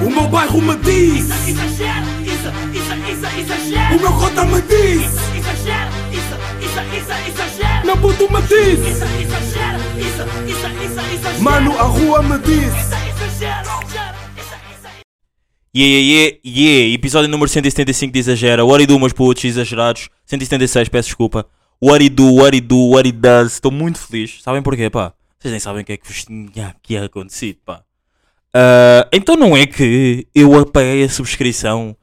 O meu bairro me diz Exagero, isso, isso, isso, exagero. O meu cota me diz Exagero, isso, isso, isso, exagero. Meu puto me diz Isso, exagero, isso, isso, isso, exagero. Mano, a rua me diz Isso, exagero, exagero, isso, isso, Yeah, yeah, yeah, yeah. Episódio número 175 de Exagera. What I do, meus putos exagerados. 176, peço desculpa. What I do, what I do, what does. Estou muito feliz. Sabem porquê, pá? Vocês nem sabem o que é que vos tinha aqui acontecido, pá. Ah, então não é que eu apaguei a subscrição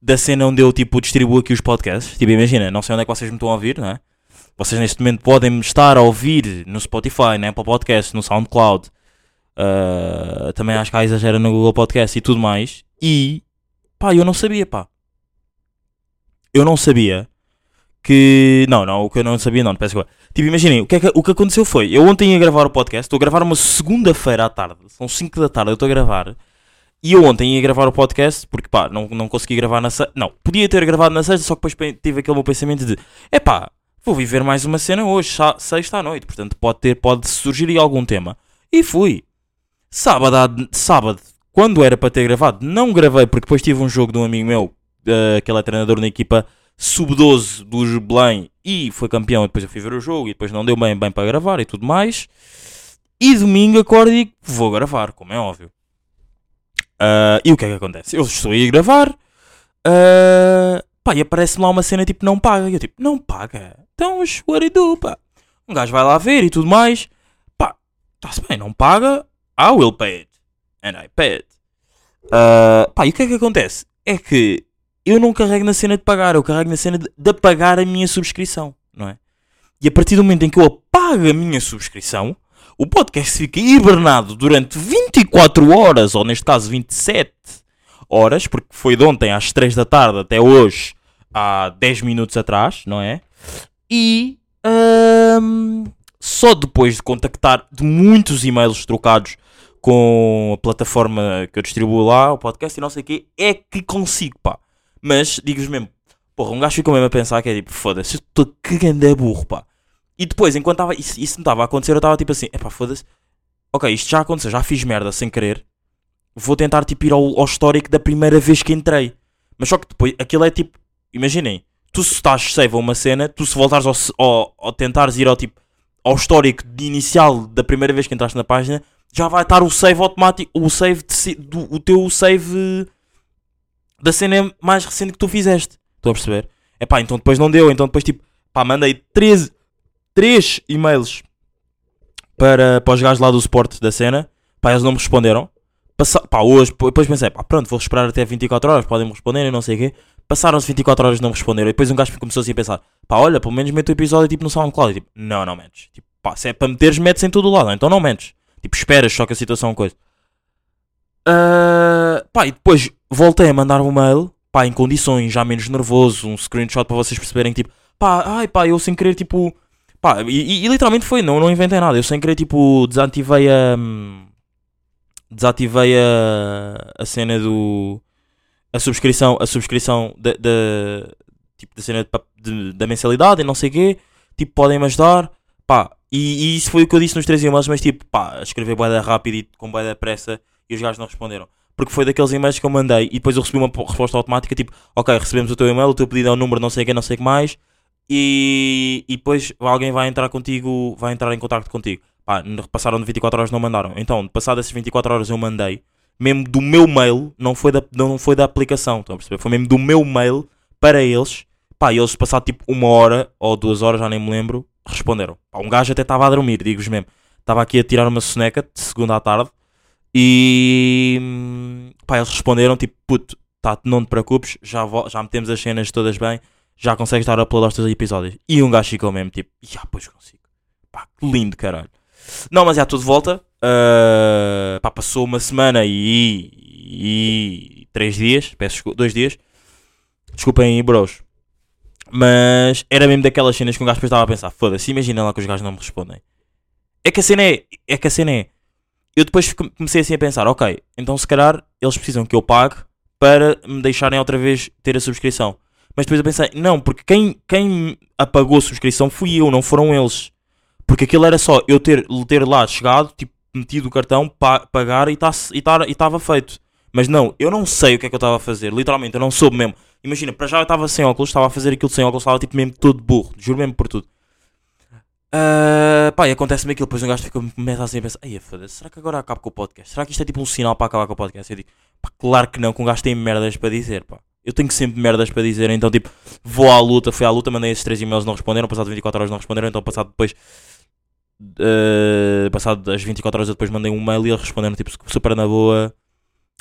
da cena onde eu, tipo, distribuo aqui os podcasts. Tipo, imagina, não sei onde é que vocês me estão a ouvir, não é? Vocês neste momento podem me estar a ouvir no Spotify, na Apple Podcast, no SoundCloud. Uh, também acho que há exagera no Google Podcast e tudo mais. E pá, eu não sabia, pá. Eu não sabia que. Não, não, o que eu não sabia, não, peço. Tipo, imaginem, o que, é que, o que aconteceu foi: eu ontem ia gravar o podcast, estou a gravar uma segunda-feira à tarde, são 5 da tarde, eu estou a gravar. E eu ontem ia gravar o podcast, porque pá, não, não consegui gravar na sexta. Não, podia ter gravado na sexta, só que depois tive aquele meu pensamento de: é pá, vou viver mais uma cena hoje, sexta à noite, portanto pode, ter, pode surgir aí algum tema. E fui. Sábado, à- sábado, quando era para ter gravado, não gravei porque depois tive um jogo de um amigo meu, eh, que ele é treinador na equipa sub-12 do Belém e foi campeão. E depois eu fui ver o jogo e depois não deu bem, bem para gravar e tudo mais. E domingo acordo e vou gravar, como é óbvio. Ah, e o que é que acontece? Eu estou aí a gravar, ah, pá, e aparece-me lá uma cena tipo não paga. E eu tipo, não paga? Então, what I do, pá? Um gajo vai lá ver e tudo mais, pá, está-se bem, não paga, I will pay it. And I pay it. Ah, pá, e o que é que acontece? É que eu não carrego na cena de pagar, eu carrego na cena de, de apagar a minha subscrição, não é? E a partir do momento em que eu apago a minha subscrição, o podcast fica hibernado durante 24 horas, ou neste caso 27 horas, porque foi de ontem às 3 da tarde até hoje, há 10 minutos atrás, não é? E ahm, só depois de contactar de muitos e-mails trocados com a plataforma que eu distribuo lá, o podcast e não sei o quê, é que consigo, pá. Mas, digo-vos mesmo, porra, um gajo ficou mesmo a pensar que é tipo, foda-se, estou cagando a burro, pá. E depois, enquanto tava, isso, isso me estava a acontecer, eu estava tipo assim, epá, foda-se, ok, isto já aconteceu, já fiz merda sem querer, vou tentar tipo ir ao, ao histórico da primeira vez que entrei. Mas só que depois, aquilo é tipo, imaginem, tu se estás save a uma cena, tu se voltares ao, ao, ao tentares ir ao tipo, ao histórico inicial da primeira vez que entraste na página, já vai estar o save automático, o save de do, o teu save da cena mais recente que tu fizeste. Estou a perceber? É pá, então depois não deu, então depois tipo, pá, mandei 13, 3 e-mails para, para os gajos lá do suporte da cena, pá, eles não me responderam. Passa, pá, hoje, depois pensei, pá, pronto, vou esperar até 24 horas, podem me responder e não sei o quê. Passaram-se 24 horas e não responderam. E depois um gajo começou assim a pensar, pá, olha, pelo menos mete o episódio tipo no SoundCloud. E, tipo, não, não metes. Tipo, pá, se é para meteres, metes em todo o lado, então não metes. Tipo, esperas só que a situação é coisa. Ah, pá, e depois voltei a mandar um mail, pá, em condições, já menos nervoso, um screenshot para vocês perceberem, tipo, pá, ai pá, eu sem querer, tipo, pá, e, e- literalmente foi, não, não inventei nada, eu sem querer, tipo, desativei a. hum, Desativei a, a cena do. A subscrição, a subscrição da, tipo, da cena de de- da mensalidade e não sei o quê, tipo, podem-me ajudar, pá, e, e isso foi o que eu disse nos três e-mails, mas tipo, pá, escrever boeda rápido e com boeda pressa e os gajos não responderam. Porque foi daqueles e-mails que eu mandei e depois eu recebi uma po- resposta automática, tipo, ok, recebemos o teu e-mail, o teu pedido é o número não sei o que, não sei o que mais, e, e depois alguém vai entrar contigo, vai entrar em contato contigo. Pá, passaram de 24 horas não mandaram. Então, passado essas 24 horas eu mandei, mesmo do meu mail, não foi da, não foi da aplicação, estão a perceber? Foi mesmo do meu mail para eles, pá, eles passado tipo uma hora ou duas horas, já nem me lembro, responderam. Pá, um gajo até estava a dormir, digo-vos mesmo. Estava aqui a tirar uma soneca de segunda à tarde e hum, pá, eles responderam tipo, puto, tá, não te preocupes, já, já metemos as cenas todas bem, já consegues dar upload aos teus episódios. E um gajo ficou mesmo tipo, já, pois consigo. Pá, que lindo, caralho. Não, mas já tudo de volta. Ah, pá, passou uma semana e, e três dias, peço dois dias. Desculpem aí, bros. Mas era mesmo daquelas cenas que um gajo depois estava a pensar, foda-se, imagina lá que os gajos não me respondem. É que a cena é, é que a cena é, eu depois come- comecei assim a pensar, ok, então se calhar eles precisam que eu pague para me deixarem outra vez ter a subscrição. Mas depois eu pensei, não, porque quem, quem apagou a subscrição fui eu, não foram eles. Porque aquilo era só eu ter, ter lá chegado, tipo, metido o cartão, pa- pagar e estava tá, e tava feito. Mas não, eu não sei o que é que eu estava a fazer. Literalmente, eu não soube mesmo. Imagina, para já eu estava sem óculos, estava a fazer aquilo sem óculos, estava tipo mesmo todo burro. Juro mesmo por tudo. Ah, pá, e acontece-me aquilo, depois um gajo fica começa assim a pensar, ai foda-se, será que agora acabo com o podcast? Será que isto é tipo um sinal para acabar com o podcast? Eu digo, pá, claro que não, que um gajo tem merdas para dizer, pá. Eu tenho sempre merdas para dizer, então tipo, vou à luta, fui à luta, mandei esses três e-mails, não responderam, passado 24 horas não responderam, então passado depois, ah, passado as 24 horas depois mandei um mail e eles responderam tipo super na boa,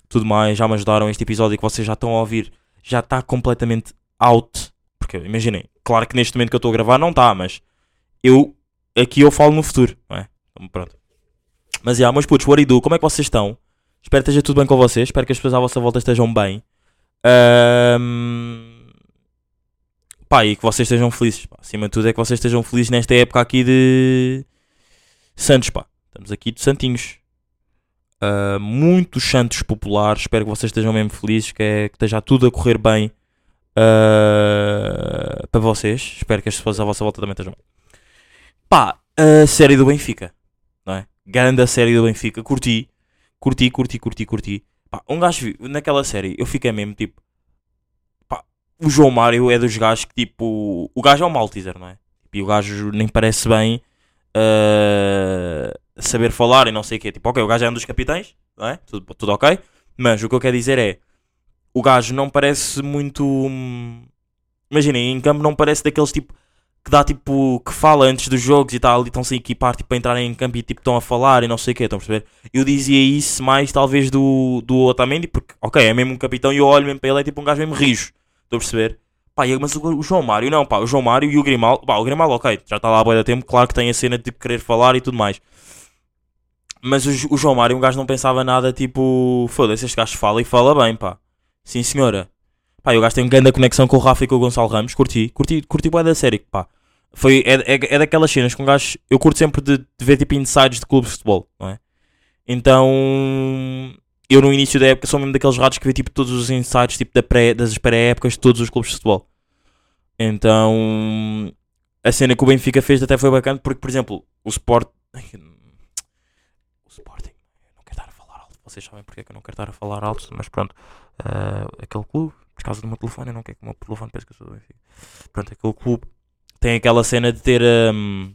tudo mais, já me ajudaram este episódio que vocês já estão a ouvir, já está completamente out, porque imaginem, claro que neste momento que eu estou a gravar não está, mas eu aqui eu falo no futuro, não é? Então, pronto. Mas já, meus putos, what do? Como é que vocês estão? Espero que esteja tudo bem com vocês. Espero que as pessoas à vossa volta estejam bem. Ahm, Pá, e que vocês estejam felizes. Pá. Acima de tudo é que vocês estejam felizes nesta época aqui de Santos, pá. Estamos aqui de Santinhos. Ah, muitos Santos populares. Espero que vocês estejam mesmo felizes. Que, é, que esteja tudo a correr bem ah, para vocês. Espero que as pessoas à vossa volta também estejam bem. Pá, a série do Benfica, não é? Grande a série do Benfica, curti, curti, curti, curti, curti. Pá, um gajo naquela série, eu fiquei mesmo tipo, pá, o João Mário é dos gajos que tipo, o gajo é um Malteser, não é? E o gajo nem parece bem ah, saber falar e não sei o quê. Tipo, ok, o gajo é um dos capitães, não é? Tudo, tudo ok, mas o que eu quero dizer é, o gajo não parece muito. hum, Imaginem, em campo não parece daqueles tipo que dá tipo, que fala antes dos jogos e tal, e estão-se a equipar tipo, para entrarem em campo e tipo, estão a falar e não sei o que, estão a perceber? Eu dizia isso mais talvez do, do Otamendi, porque, ok, é mesmo um capitão e eu olho mesmo para ele, é tipo um gajo mesmo rijo, estão a perceber? Pá, mas o, o João Mário, não, pá, o João Mário e o Grimaldo, pá, o Grimaldo, ok, já está lá boa da tempo, claro que tem a cena de querer falar e tudo mais. Mas o, o João Mário, um gajo não pensava nada, tipo, foda-se, este gajo fala e fala bem, pá. Sim, senhora. Pá, o gajo tem grande conexão com o Rafa e com o Gonçalo Ramos, curti, curti, curti bué da série, pá. Foi, é, é, é daquelas cenas que um gajo, eu curto sempre de, de ver tipo insides de clubes de futebol, não é? Então, eu no início da época sou mesmo daqueles ratos que vê tipo todos os insights tipo, da pré, das pré-épocas de todos os clubes de futebol. Então, a cena que o Benfica fez até foi bacana porque, por exemplo, o Sport. O Sporting. Eu não quero estar a falar alto. Vocês sabem porque é que eu não quero estar a falar alto, mas pronto. ah, aquele clube, por causa do meu telefone, eu não quero que o meu telefone pense que eu sou do Benfica. Pronto, aquele clube tem aquela cena de ter hum,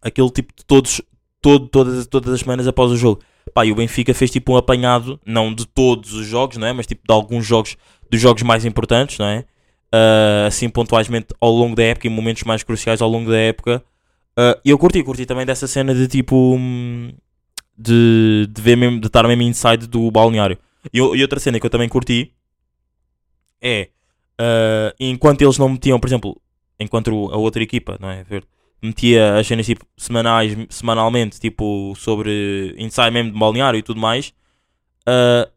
aquele tipo de todos, todo, todas, todas as semanas após o jogo. Pá, e o Benfica fez tipo um apanhado, não de todos os jogos, não é? Mas tipo de alguns jogos, dos jogos mais importantes, não é? Ah, assim pontualmente ao longo da época, em momentos mais cruciais ao longo da época. Ah, E eu curti, curti também dessa cena de tipo hum, de, de ver mesmo, de estar mesmo inside do balneário. E, e outra cena que eu também curti é ah, enquanto eles não metiam, por exemplo, enquanto a outra equipa, não é? Metia as cenas tipo semanais, semanalmente, tipo sobre inside mesmo de balneário e tudo mais, ah,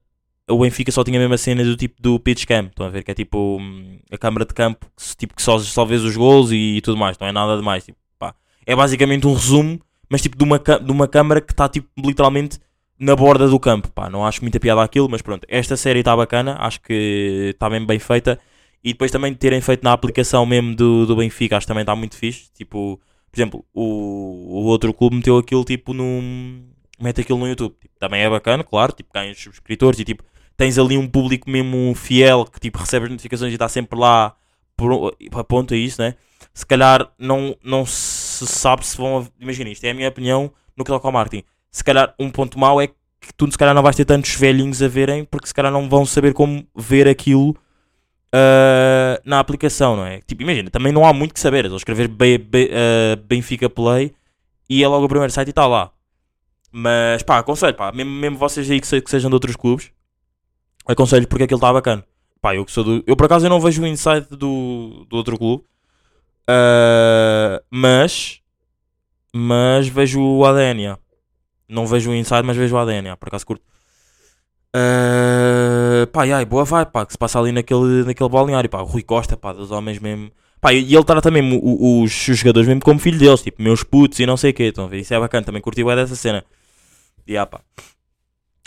o Benfica só tinha a mesma cena do tipo do pitch cam, estão a ver? Que é tipo hum, a câmara de campo que, tipo, que só, só vês os gols e, tudo mais, não é nada demais. Tipo, pá. É basicamente um resumo, mas tipo de uma, de uma câmara que está tipo literalmente na borda do campo. Pá, não acho muita piada aquilo, mas pronto, esta série está bacana, acho que está bem bem feita. E depois também terem feito na aplicação mesmo do, do Benfica, acho que também está muito fixe. Tipo, por exemplo, o, o outro clube meteu aquilo tipo num. mete aquilo no YouTube. Tipo, também é bacana, claro, tipo, ganhas subscritores e tipo, tens ali um público mesmo fiel que tipo recebe as notificações e está sempre lá por, aponta isso, né? Se calhar não, não se sabe se vão. Imagina, isto é a minha opinião no que toca ao marketing. Se calhar um ponto mau é que tu se calhar não vais ter tantos velhinhos a verem porque se calhar não vão saber como ver aquilo ah, na aplicação, não é? Tipo, imagina, também não há muito que saber. É só escrever ah, Benfica Play e é logo o primeiro site e está lá. Mas pá, aconselho, pá, mesmo, mesmo vocês aí que, se- que sejam de outros clubes, aconselho porque aquilo está bacana. Pá, eu que sou do. Eu por acaso eu não vejo o insight do, do outro clube, Ah, mas. Mas vejo o ADN. Não vejo o inside, mas vejo o ADN. Por acaso curto. Ah, pá, ai, boa vai, pá, que se passa ali naquele, naquele balneário, pá, o Rui Costa, pá, dos homens mesmo. Pá, e ele trata o- os, os jogadores mesmo como filho deles, tipo, meus putos e não sei o que, estão a ver? Isso é bacana, também curti bué dessa cena. Yeah, pá.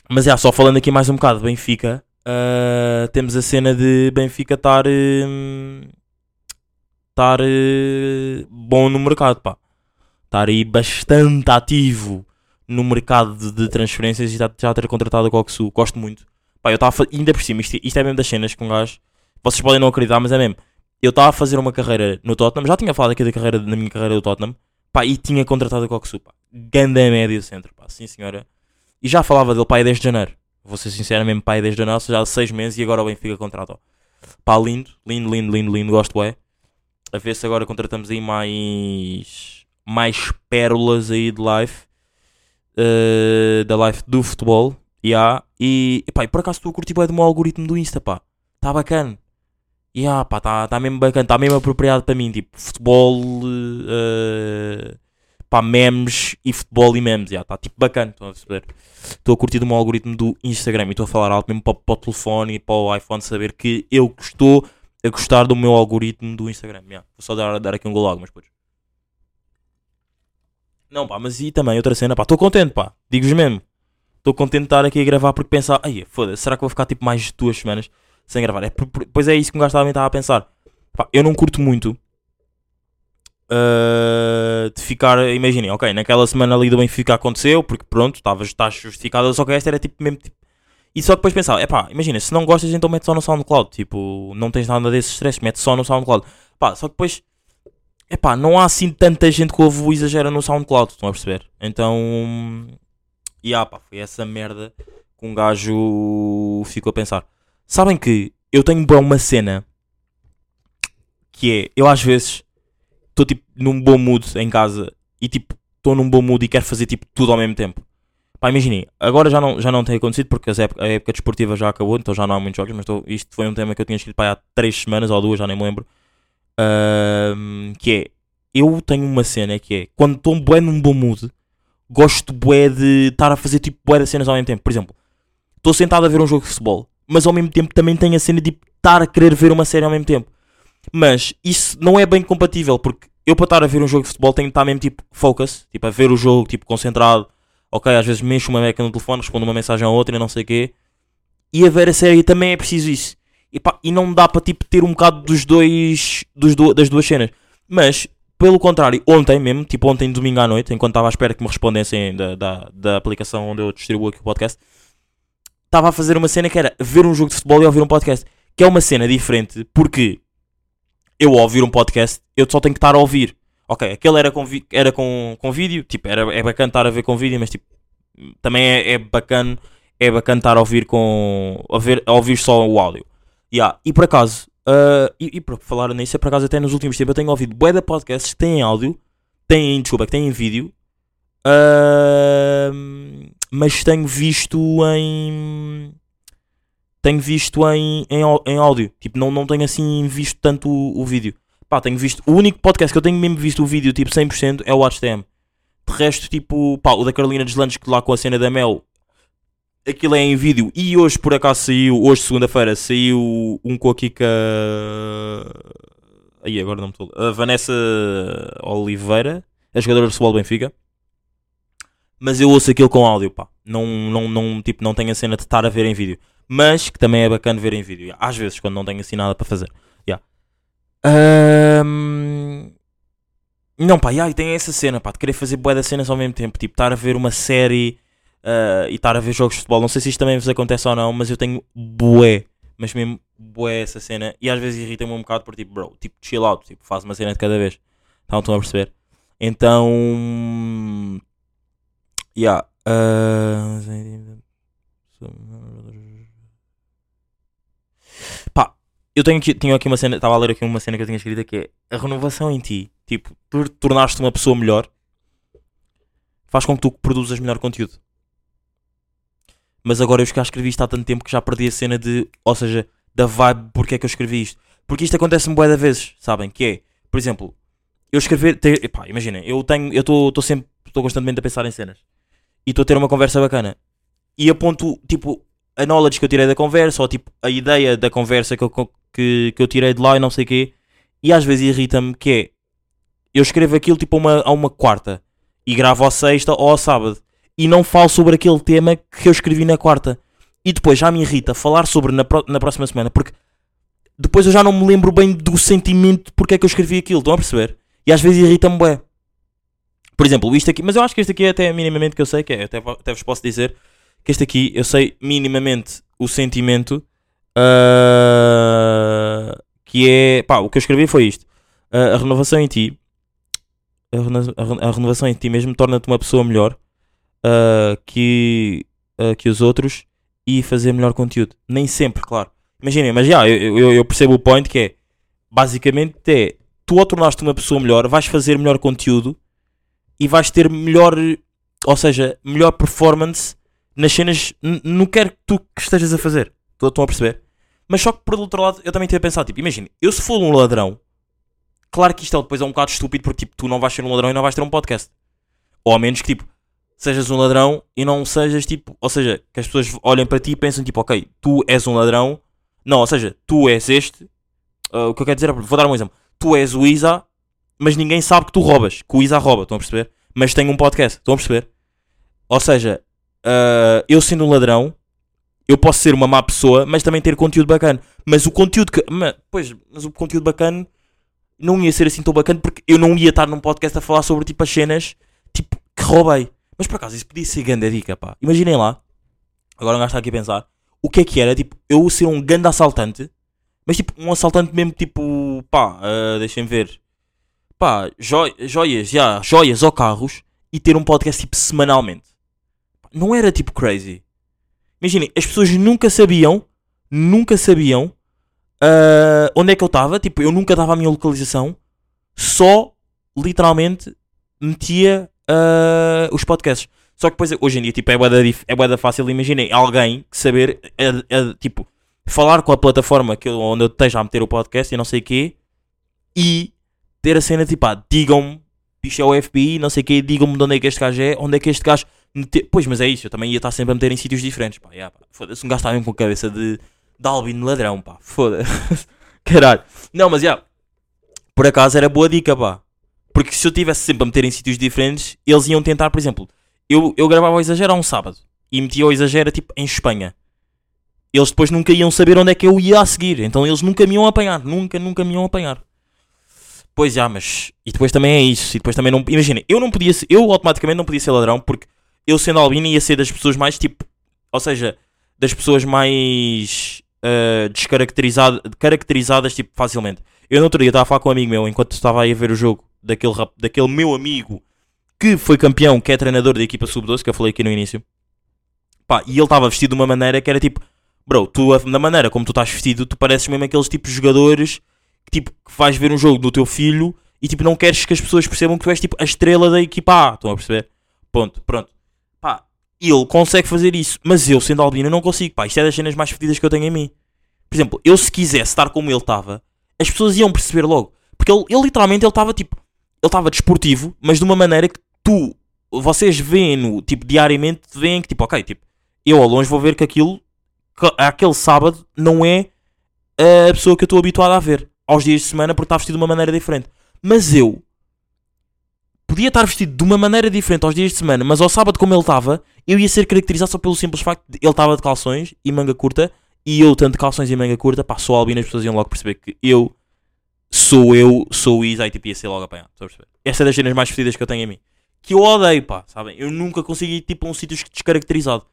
Mas já, só falando aqui mais um bocado de Benfica, ah, temos a cena de Benfica estar hum, estar eh, bom no mercado, pá. Estar aí bastante ativo no mercado de, transferências e já, já ter contratado o Coxu. Gosto muito. Pá, eu estava ainda por cima, isto, isto é mesmo das cenas com um gajo. Vocês podem não acreditar, mas é mesmo. Eu estava a fazer uma carreira no Tottenham, já tinha falado aqui da carreira, na minha carreira do Tottenham, pá, e tinha contratado o Coxu, pá. Ganda médio centro, pá, sim senhora. E já falava dele, pá, é desde janeiro. Vou ser sincero mesmo, pá, é desde janeiro, seja, há seis meses e agora o Benfica contratou. Pá, lindo, lindo, lindo, lindo, lindo, gosto, é. A ver se agora contratamos aí mais, mais pérolas aí de live, eh, da live do futebol, yeah. e, pá, e por acaso estou a curtir bué do meu algoritmo do Insta, pá, está bacana. E ah, pá, está tá mesmo bacana, está mesmo apropriado para mim, tipo, futebol, eh, pá, memes e futebol e memes, está tipo bacana, estão a perceber? Estou a curtir o meu algoritmo do Instagram e estou a falar alto mesmo para, para o telefone e para o iPhone saber que eu estou a gostar do meu algoritmo do Instagram, já. Vou só dar, dar aqui um gol mas depois. Não, pá, mas e também outra cena, pá, estou contente, pá, digo-vos mesmo. Estou contente de estar aqui a gravar porque pensar, ai, foda-se, será que vou ficar tipo mais duas semanas sem gravar? É, pois é isso que um gajo também estava a pensar. Pá, eu não curto muito uh, de ficar, imaginem, ok, naquela semana ali do Benfica aconteceu, porque pronto, estava está justificado, só que esta era tipo mesmo tipo. E só depois pensava, é pá, imagina, se não gostas, então mete só no SoundCloud. Tipo, não tens nada desses stress, mete só no SoundCloud. Pá, só que depois, é pá, não há assim tanta gente que ouve o exagera no SoundCloud, estão a perceber? Então, e ah, pá, foi essa merda que um gajo ficou a pensar. Sabem que eu tenho uma cena que é, eu às vezes estou tipo num bom mood em casa e tipo estou num bom mood e quero fazer tipo tudo ao mesmo tempo. Pá, imaginem, agora já não, já não tem acontecido porque época- a época desportiva já acabou, então já não há muitos jogos, mas tô- isto foi um tema que eu tinha escrito pá, há 3 semanas ou duas, já nem me lembro. Que é, eu tenho uma cena que é, quando estou bué num bom mood, gosto bué de estar a fazer tipo bué de cenas ao mesmo tempo. Por exemplo, estou sentado a ver um jogo de futebol, mas ao mesmo tempo também tenho a cena de estar a querer ver uma série ao mesmo tempo. Mas isso não é bem compatível, porque eu para estar a ver um jogo de futebol tenho que estar mesmo tipo focus, tipo a ver o jogo, tipo concentrado. Ok, às vezes mexo uma beca no telefone, respondo uma mensagem a outra e não sei o quê. E a ver a série também é preciso isso. E, pá, e não dá para tipo ter um bocado dos dois, dos du- das duas cenas. Mas, pelo contrário, ontem mesmo, tipo ontem domingo à noite, enquanto estava à espera que me respondessem da, da, da aplicação onde eu distribuo aqui o podcast, estava a fazer uma cena que era ver um jogo de futebol e ouvir um podcast. Que é uma cena diferente, porque eu ao ouvir um podcast, eu só tenho que estar a ouvir. Ok, aquele era com, era com, com vídeo, tipo, era, é bacana estar a ver com vídeo, mas tipo, também é, é bacana, é bacana estar a ouvir com, a, ver, a ouvir só o áudio. Yeah. E por acaso, ah, e, e por falar nisso, é por acaso até nos últimos tempos eu tenho ouvido bué de podcasts que têm áudio, têm, desculpa, que têm vídeo, ah, mas tenho visto em tenho visto em, em, em áudio. Tipo, não, não tenho assim visto tanto o, o vídeo. Pá, tenho visto. O único podcast que eu tenho mesmo visto o vídeo, tipo, 100% é o WatchTM. De resto, tipo, pá, o da Carolina Deslandes, que lá com a cena da Mel, aquilo é em vídeo. E hoje, por acaso, saiu, hoje, segunda-feira, saiu um com a Kika. Aí, agora não me estou. A Vanessa Oliveira, a jogadora de futebol do Benfica. Mas eu ouço aquilo com áudio, pá. Não, não, não, tipo, não tenho a cena de estar a ver em vídeo mas que também é bacana ver em vídeo. Às vezes, quando não tenho assim nada para fazer. Yeah. Ahm, Não, pá, yeah, e tem essa cena, pá, de querer fazer bué das cenas ao mesmo tempo. Tipo, estar a ver uma série ah, e estar a ver jogos de futebol. Não sei se isto também vos acontece ou não, mas eu tenho bué, mas mesmo bué essa cena. E às vezes irrita-me um bocado por tipo, bro, tipo, chill out, tipo, faz uma cena de cada vez. Então, estão a perceber? Então. Yeah. ah, Pá, eu tenho aqui, tinha aqui uma cena, estava a ler aqui uma cena que eu tinha escrita que é a renovação em ti, tipo, tu tornaste uma pessoa melhor, faz com que tu produzas melhor conteúdo. Mas agora eu já escrevi isto há tanto tempo que já perdi a cena de, ou seja, da vibe porque é que eu escrevi isto. Porque isto acontece-me bué de vezes, sabem? Que é, por exemplo, eu escrever, imaginem, eu tenho, eu estou sempre, estou constantemente a pensar em cenas. E estou a ter uma conversa bacana. E aponto, tipo, a knowledge que eu tirei da conversa, ou tipo, a ideia da conversa que eu, que, que eu tirei de lá e não sei o quê. E às vezes irrita-me que é, eu escrevo aquilo tipo a uma, a uma quarta, e gravo à sexta ou ao sábado. E não falo sobre aquele tema que eu escrevi na quarta. E depois já me irrita falar sobre na, pro- na próxima semana, porque depois eu já não me lembro bem do sentimento porque é que eu escrevi aquilo, estão a perceber? E às vezes irrita-me bué. Por exemplo, isto aqui, mas eu acho que este aqui é até minimamente que eu sei, que é, até, até vos posso dizer, que este aqui eu sei minimamente o sentimento ah, que é. Pá, o que eu escrevi foi isto: Ah, a renovação em ti, a, reno- a re- a renovação em ti mesmo torna-te uma pessoa melhor ah, que, ah, que os outros e fazer melhor conteúdo. Nem sempre, claro. Imaginem, mas já, eu, eu, eu percebo o point que é basicamente é tu ao tornaste uma pessoa melhor, vais fazer melhor conteúdo e vais ter melhor, ou seja, melhor performance nas cenas, não quero que tu que estejas a fazer. Estão a perceber? Mas só que por outro lado, eu também tenho a pensar, tipo, imagina, eu se for um ladrão, claro que isto é, depois é um bocado estúpido porque tipo, tu não vais ser um ladrão e não vais ter um podcast. Ou ao menos que tipo, sejas um ladrão e não sejas tipo, ou seja, que as pessoas olhem para ti e pensem tipo, ok, tu és um ladrão, não, ou seja, tu és este, ah, o que eu quero dizer é, vou dar um exemplo, tu és o Isa, mas ninguém sabe que tu roubas, que o Isa rouba, estão a perceber? Mas tem um podcast, estão a perceber? Ou seja, ah, eu sendo um ladrão, eu posso ser uma má pessoa, mas também ter conteúdo bacana. Mas o conteúdo que. ma- pois, mas o conteúdo bacana não ia ser assim tão bacana porque eu não ia estar num podcast a falar sobre tipo as cenas tipo, que roubei. Mas por acaso isso podia ser grande dica, pá. Imaginem lá, agora um gajo está aqui a pensar, o que é que era, tipo, eu ser um grande assaltante, mas tipo, um assaltante mesmo tipo, pá, ah, deixem ver, pá, joi- joias, já, joias ou carros e ter um podcast tipo semanalmente. Não era tipo crazy. Imaginem, as pessoas nunca sabiam, nunca sabiam ah, onde é que eu estava. Tipo, eu nunca dava a minha localização, só literalmente metia ah, os podcasts. Só que depois, hoje em dia, tipo, é bué da dif- é bué da fácil. Imaginem alguém que saber, eh, eh, tipo, falar com a plataforma que onde eu esteja a meter o podcast e não sei o quê, e ter a cena tipo, ah, digam-me, isto é o FBI, não sei o quê, digam-me de onde é que este gajo é, onde é que este gajo. mete- Pois, mas é isso, eu também ia estar sempre a meter em sítios diferentes, pá, yeah, pá. Foda-se, um gajo está mesmo com a cabeça de, de albino ladrão, pá, foda-se, caralho. Não, mas já, por acaso era boa dica, pá, porque se eu tivesse sempre a meter em sítios diferentes, eles iam tentar, por exemplo, eu, eu gravava o exagero a um sábado e metia o exagero tipo em Espanha. Eles depois nunca iam saber onde é que eu ia a seguir, então eles nunca me iam apanhar, nunca, nunca me iam apanhar. Pois já, mas. E depois também é isso. E depois também não. Imagina, eu não podia ser. Eu automaticamente não podia ser ladrão porque eu sendo albino ia ser das pessoas mais tipo. Ou seja, das pessoas mais. ah, descaracterizadas, caracterizadas tipo facilmente. Eu no outro dia estava a falar com um amigo meu enquanto estava aí a ver o jogo daquele, rap- daquele meu amigo que foi campeão, que é treinador da equipa sub-12, que eu falei aqui no início. Pá, e ele estava vestido de uma maneira que era tipo. Bro, tu, a- na maneira como tu estás vestido, tu pareces mesmo aqueles tipos de jogadores que tipo, que vais ver um jogo do teu filho e tipo, não queres que as pessoas percebam que tu és tipo a estrela da equipa A. Estão a perceber? Ponto, pronto. Pá, ele consegue fazer isso, mas eu, sendo albino, não consigo. Pá, isto é das cenas mais fedidas que eu tenho em mim. Por exemplo, eu se quisesse estar como ele estava, as pessoas iam perceber logo. Porque ele, ele literalmente, ele estava tipo, ele estava desportivo, mas de uma maneira que tu, vocês veem-no, tipo, diariamente, veem que tipo, ok, tipo, eu ao longe vou ver que aquilo, que aquele sábado, não é a pessoa que eu estou habituado a ver aos dias de semana porque está vestido de uma maneira diferente. Mas eu podia estar vestido de uma maneira diferente aos dias de semana, mas ao sábado, como ele estava, eu ia ser caracterizado só pelo simples facto de ele estava de calções e manga curta e eu, tanto de calções e manga curta, pá, sou albino, as pessoas iam logo perceber que eu sou eu, sou o Isa e tipo ia ser logo apanhado. Essa é das cenas mais fedidas que eu tenho em mim. Que eu odeio, pá, sabem? Eu nunca consigo ir tipo a um sítio descaracterizado.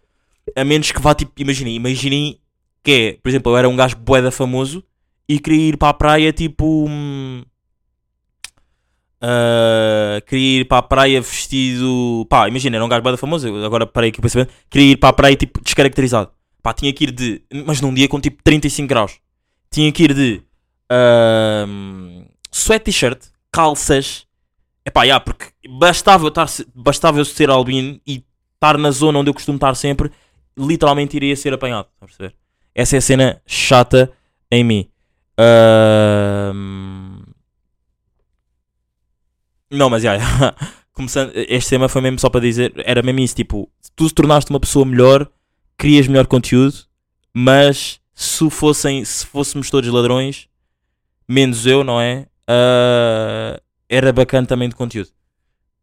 A menos que vá tipo, imaginem, imaginem que é, por exemplo, eu era um gajo boeda famoso e queria ir para a praia tipo. hum, ah, queria ir para a praia vestido. Pá, imagina, era um gajo boeda famoso, agora parei aqui o pensamento. Queria ir para a praia tipo descaracterizado. Pá, tinha que ir de. Mas num dia com tipo 35 graus. Tinha que ir de. Ahm, sweat t-shirt, calças. Epá, yeah, porque bastava eu, estar, bastava eu ser albino e estar na zona onde eu costumo estar sempre, literalmente iria ser apanhado. A perceber? Essa é a cena chata em mim. Ahm, Não, mas já, já. Começando, este tema foi mesmo só para dizer, era mesmo isso, tipo, tu se tornaste uma pessoa melhor, crias melhor conteúdo, mas se fossem, se fôssemos todos ladrões, menos eu, não é? Ah, era bacana também de conteúdo.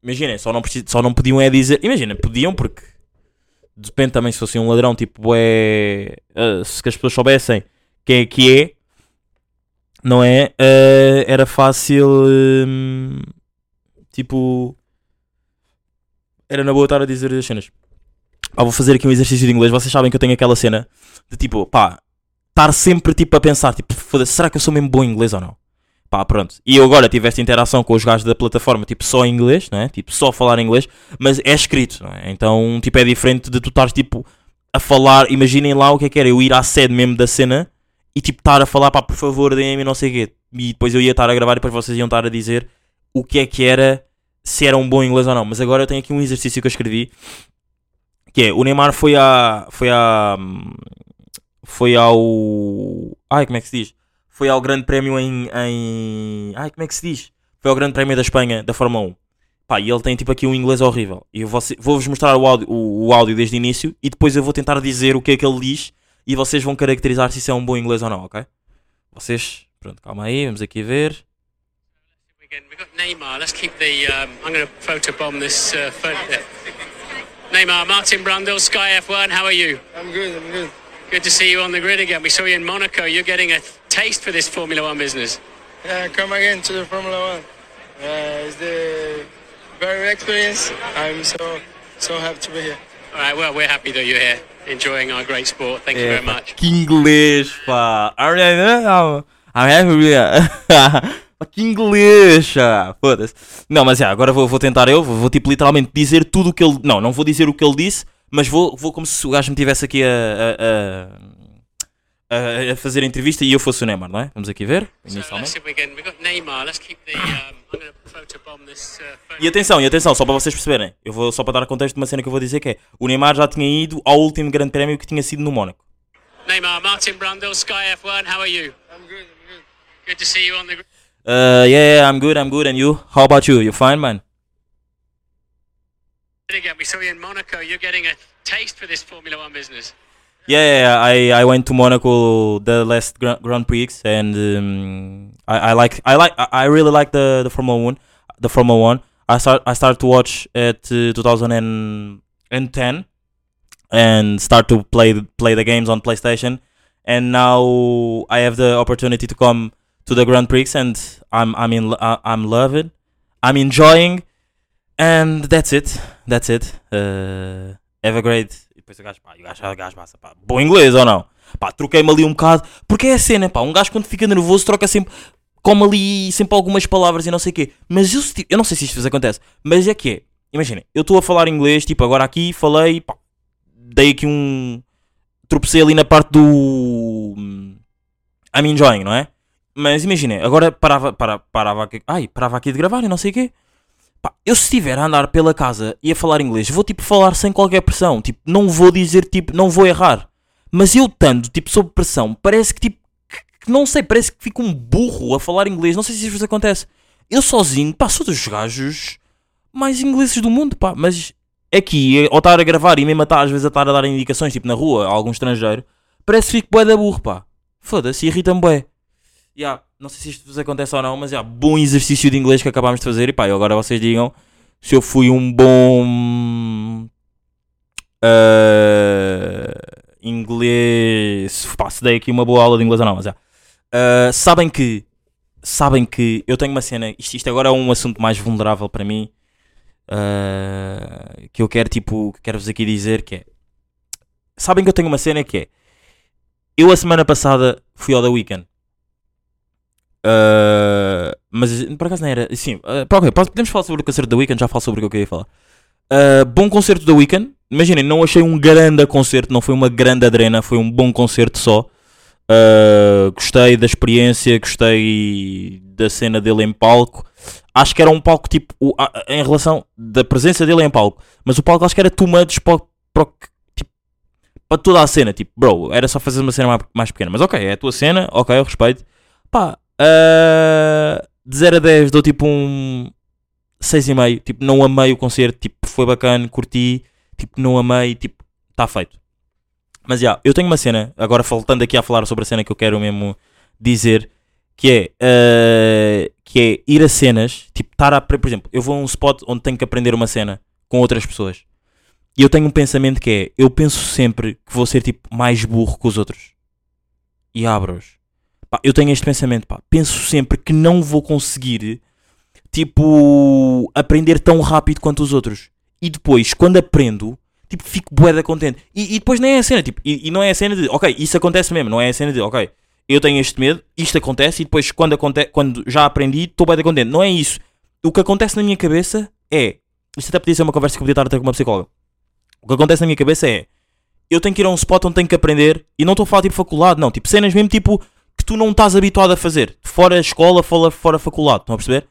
Imaginem, só não, só não podiam é dizer, imagina, podiam porque depende também se fosse um ladrão, tipo, é. ah, se as pessoas soubessem quem é que é, não é? Ah, era fácil. hum, tipo. Era na boa estar a dizer as cenas. Pá, vou fazer aqui um exercício de inglês. Vocês sabem que eu tenho aquela cena de tipo, pá, estar sempre tipo a pensar, tipo, foda-se, será que eu sou mesmo bom em inglês ou não? Pá, pronto. E eu agora tive esta interação com os gajos da plataforma, tipo, só em inglês, não é? Tipo, só falar inglês, mas é escrito, não é? Então, tipo, é diferente de tu estares, tipo, a falar. Imaginem lá o que é que era, eu ir à sede mesmo da cena e, tipo, estar a falar, pá, por favor, deem-me não sei o quê. E depois eu ia estar a gravar e depois vocês iam estar a dizer o que é que era, se era um bom inglês ou não. Mas agora eu tenho aqui um exercício que eu escrevi, que é, o Neymar foi a... Foi a... Foi ao... Ai, como é que se diz? Foi ao grande prémio em... em... Ai, como é que se diz? Foi ao grande prémio da Espanha, da Fórmula 1. Pá, e ele tem tipo aqui um inglês horrível. E eu vou- vou-vos mostrar o áudio, o, o áudio desde o início e depois eu vou tentar dizer o que é que ele diz e vocês vão caracterizar se isso é um bom inglês ou não, ok? Vocês, pronto, calma aí, vamos aqui ver. We've got Neymar. Let's keep the. Um, I'm going to photobomb this uh, photo. Neymar, Martin Brundle, Sky F1. How are you? I'm good, I'm good. Good to see you on the grid again. We saw you in Monaco. You're getting a taste for this Formula One business. Yeah, come again to the Formula One. Uh, it's the very experience. I'm so so happy to be here. All right. Well, we're happy that you're here, enjoying our great sport. Thank you É, very much. que inglês, pá. Pá, Que inglês, pá. Foda-se. Não, mas é, agora vou, vou tentar eu. Vou, vou, tipo literalmente dizer tudo o que ele. Não, não vou dizer o que ele disse, mas vou, vou como se o gajo me estivesse aqui a, a, a, a fazer a entrevista e eu fosse o Neymar, não é? Vamos aqui ver, inicialmente. Neymar. The. Um, this uh, photo. E atenção, e atenção, só para vocês perceberem. Eu vou só para dar contexto de uma cena que eu vou dizer que é: o Neymar já tinha ido ao último grande prémio que tinha sido no Mónaco. Neymar, Martin Brundle, Sky F1. How are you? I'm good, I'm good. Good to see you on the. Uh, yeah, I'm good, I'm good, and you? How about you? You fine, man? Again, we saw you in Monaco. You're getting a taste for this Formula One business. Yeah, I, I went to Monaco the last Gra- Grand Prix and um, I, I like I like I really like the, the Formula One the Formula One. I start I started to watch at uh, 2010 and start to play play the games on PlayStation and now I have the opportunity to come to the Grand Prix and I'm I'm in I'm loving I'm enjoying and that's it that's it uh, have a great e depois o gajo, pá, o gajo, o gajo passa, pá, bom inglês ou não? Pá, troquei-me ali um bocado, porque é a cena, pá, um gajo quando fica nervoso troca sempre, come ali sempre algumas palavras e não sei o quê. Mas eu, eu não sei se isto acontece, mas é que é, imaginem, eu estou a falar inglês, tipo, agora aqui falei, pá, dei aqui um, tropecei ali na parte do I'm enjoying, não é? Mas imaginem, agora parava, para, parava aqui, ai, parava aqui de gravar e não sei o quê. Pá, eu se estiver a andar pela casa e a falar inglês, vou tipo falar sem qualquer pressão. Tipo, não vou dizer tipo, não vou errar. Mas eu estando tipo sob pressão, parece que tipo, que- não sei, parece que fico um burro a falar inglês. Não sei se isso vos acontece. Eu sozinho, pá, sou dos gajos mais ingleses do mundo, pá. Mas aqui, ao estar a gravar e mesmo estar, às vezes a estar a dar indicações, tipo na rua, a algum estrangeiro, parece que fico bué da burro, pá. Foda-se, irrita-me bué. Yeah, não sei se isto vos acontece ou não, mas yeah, bom exercício de inglês que acabámos de fazer. E pá, agora vocês digam se eu fui um bom eh, inglês. Pá, se dei aqui uma boa aula de inglês ou não, mas já. Eh, sabem que sabem que eu tenho uma cena. Isto, isto agora é um assunto mais vulnerável para mim. eh, que eu quero tipo que quero vos aqui dizer que é sabem que eu tenho uma cena que é eu a semana passada fui ao The Weekend Uh, mas por acaso não era. Sim, uh, pá, ok, podemos falar sobre o concerto da Weekend, já falo sobre o que eu queria falar. Uh, bom concerto da Weekend. Imaginem, não achei um grande concerto, não foi uma grande adrena, foi um bom concerto só. Uh, gostei da experiência, gostei da cena dele em palco. Acho que era um palco tipo o- a- em relação da presença dele em palco, mas o palco acho que era too much para, tipo, toda a cena. Tipo, bro, era só fazer uma cena mais, mais pequena. Mas ok, é a tua cena, ok, eu respeito. Pá, ah, de 0 a 10 dou tipo um 6,5. Tipo, não amei o concerto. Tipo, foi bacana, curti. Tipo, não amei. Tipo, está feito. Mas já, eu tenho uma cena. Agora, faltando aqui a falar sobre a cena que eu quero mesmo dizer. Que é, ah, que é ir a cenas. Tipo, estar a. Por exemplo, eu vou a um spot onde tenho que aprender uma cena com outras pessoas. E eu tenho um pensamento que é: eu penso sempre que vou ser tipo mais burro que os outros. E abro-os. Pá, eu tenho este pensamento, pá. Penso sempre que não vou conseguir, tipo, aprender tão rápido quanto os outros. E depois, quando aprendo, tipo, fico bué contente. E, e depois nem é a cena, tipo, e, e não é a cena de, ok, isso acontece mesmo, não é a cena de, ok, eu tenho este medo, isto acontece, e depois quando, aconte quando já aprendi, estou bué contente. Não é isso. O que acontece na minha cabeça é, isto até podia ser uma conversa que eu podia estar a ter com uma psicóloga. O que acontece na minha cabeça é, eu tenho que ir a um spot onde tenho que aprender, e não estou a falar tipo faculdade, não, tipo cenas mesmo tipo que tu não estás habituado a fazer, fora escola, fora, fora faculdade, estão a perceber?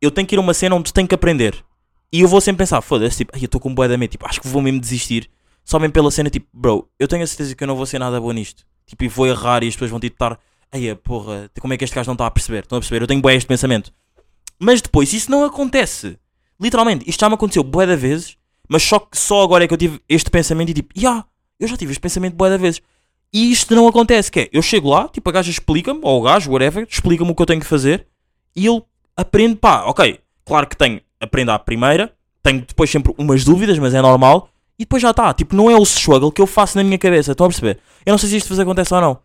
Eu tenho que ir a uma cena onde tenho que aprender. E eu vou sempre pensar, foda-se, tipo, eu estou com um bué da mente, tipo, acho que vou mesmo desistir. Só mesmo pela cena, tipo, bro, eu tenho a certeza que eu não vou ser nada bom nisto. Tipo, e vou errar e as pessoas vão tipo estar, ai, porra, como é que este gajo não está a perceber? Estão a perceber? Eu tenho bué este pensamento. Mas depois, isso não acontece. Literalmente, isto já me aconteceu bué da vezes, mas só, só agora é que eu tive este pensamento e tipo, ya, yeah, eu já tive este pensamento bué da vezes. E isto não acontece, que é, eu chego lá, tipo, a gaja explica-me, ou o gajo, whatever, explica-me o que eu tenho que fazer, e ele aprende, pá, ok, claro que tenho, aprendo à primeira, tenho depois sempre umas dúvidas, mas é normal, e depois já está, tipo, não é o struggle que eu faço na minha cabeça, estão a perceber? Eu não sei se isto vos acontece ou não,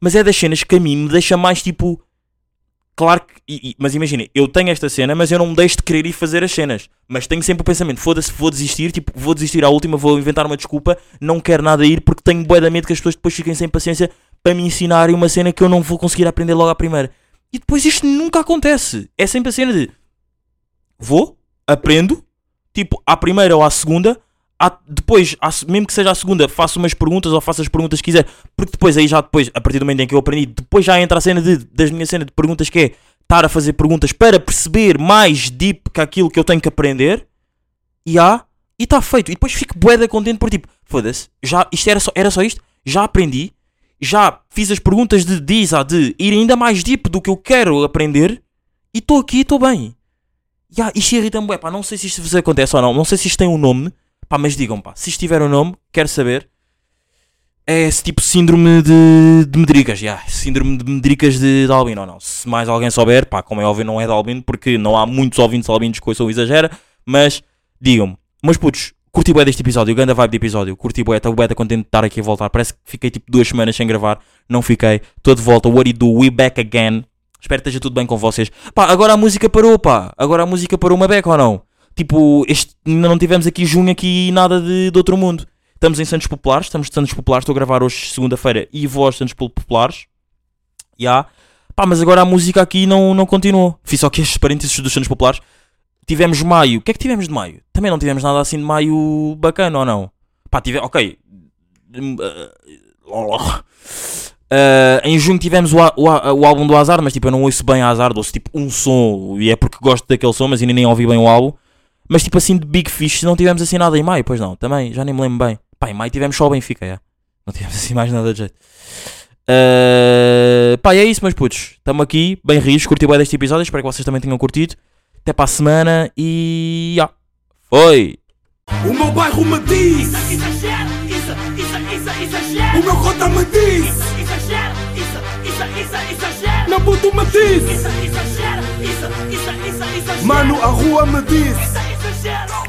mas é das cenas que a mim me deixa mais, tipo, Claro que. E, e, mas imagina, eu tenho esta cena, mas eu não me deixo de querer ir fazer as cenas. Mas tenho sempre o pensamento: foda-se, vou desistir, tipo, vou desistir à última, vou inventar uma desculpa, não quero nada ir porque tenho bué da medo que as pessoas depois fiquem sem paciência para me ensinarem uma cena que eu não vou conseguir aprender logo à primeira. E depois isto nunca acontece. É sempre a cena de vou, aprendo, tipo, à primeira ou à segunda, depois, mesmo que seja a segunda, faço umas perguntas ou faço as perguntas que quiser, porque depois aí já depois, a partir do momento em que eu aprendi, depois já entra a cena de, das minhas cenas de perguntas que é estar a fazer perguntas para perceber mais deep que aquilo que eu tenho que aprender, e há, e está feito. E depois fico bué contente por tipo, foda-se, já, isto era só, era só isto, já aprendi, já fiz as perguntas de diz a de ir ainda mais deep do que eu quero aprender, e estou aqui e estou bem. Yeah, isto irrita-me, pá, não sei se isto vos acontece ou não, não sei se isto tem um nome, Pá, mas digam, pá, se isto tiver um nome, quero saber. É esse tipo de síndrome de, de medricas, já. Yeah, síndrome de medricas de, de albino ou não. Se mais alguém souber, pá, como é óbvio, não é de albino, porque não há muitos ouvintes albinos que ouçam exagera. Mas digam-me, mas putos, curti bué deste episódio, grande vibe de episódio, curti bué, estou bué contente de estar aqui a voltar. Parece que fiquei tipo duas semanas sem gravar, não fiquei. Estou de volta, what do, we back again. Espero que esteja tudo bem com vocês. Pá, agora a música parou, pá. Agora a música parou uma beca ou não? Tipo, este, ainda não tivemos aqui junho aqui nada de, de outro mundo. Estamos em Santos Populares, estamos de Santos Populares, estou a gravar hoje segunda-feira e vou aos Santos Populares. Já. Yeah. Pá, mas agora a música aqui não, não continuou. Fiz só aqui estes parênteses dos Santos Populares. Tivemos maio. O que é que tivemos de maio? Também não tivemos nada assim de maio bacana ou não? Pá, tive. Ok. Uh, em junho tivemos o, o, o, álbum do Azar, mas tipo eu não ouço bem Azar, ouço tipo um som e é porque gosto daquele som, mas ainda nem ouvi bem o álbum. Mas tipo assim de Big Fish não tivemos assim nada em maio, pois não, também, já nem me lembro bem. Pá, em maio tivemos só o Benfica, é. Não tivemos assim mais nada de jeito. Uh, pá, é isso, meus putos. Estamos aqui, bem rios, curti bem deste episódio, espero que vocês também tenham curtido. Até para a semana e. Yeah. Foi! O meu bairro me diz Exagero, isso, isso, isso, exagero O meu cota me diz Exagero, isso, isso, isso, exagero Meu puto me diz Isso, exagero, isso, isso, isso, exagero Mano, a rua me diz shit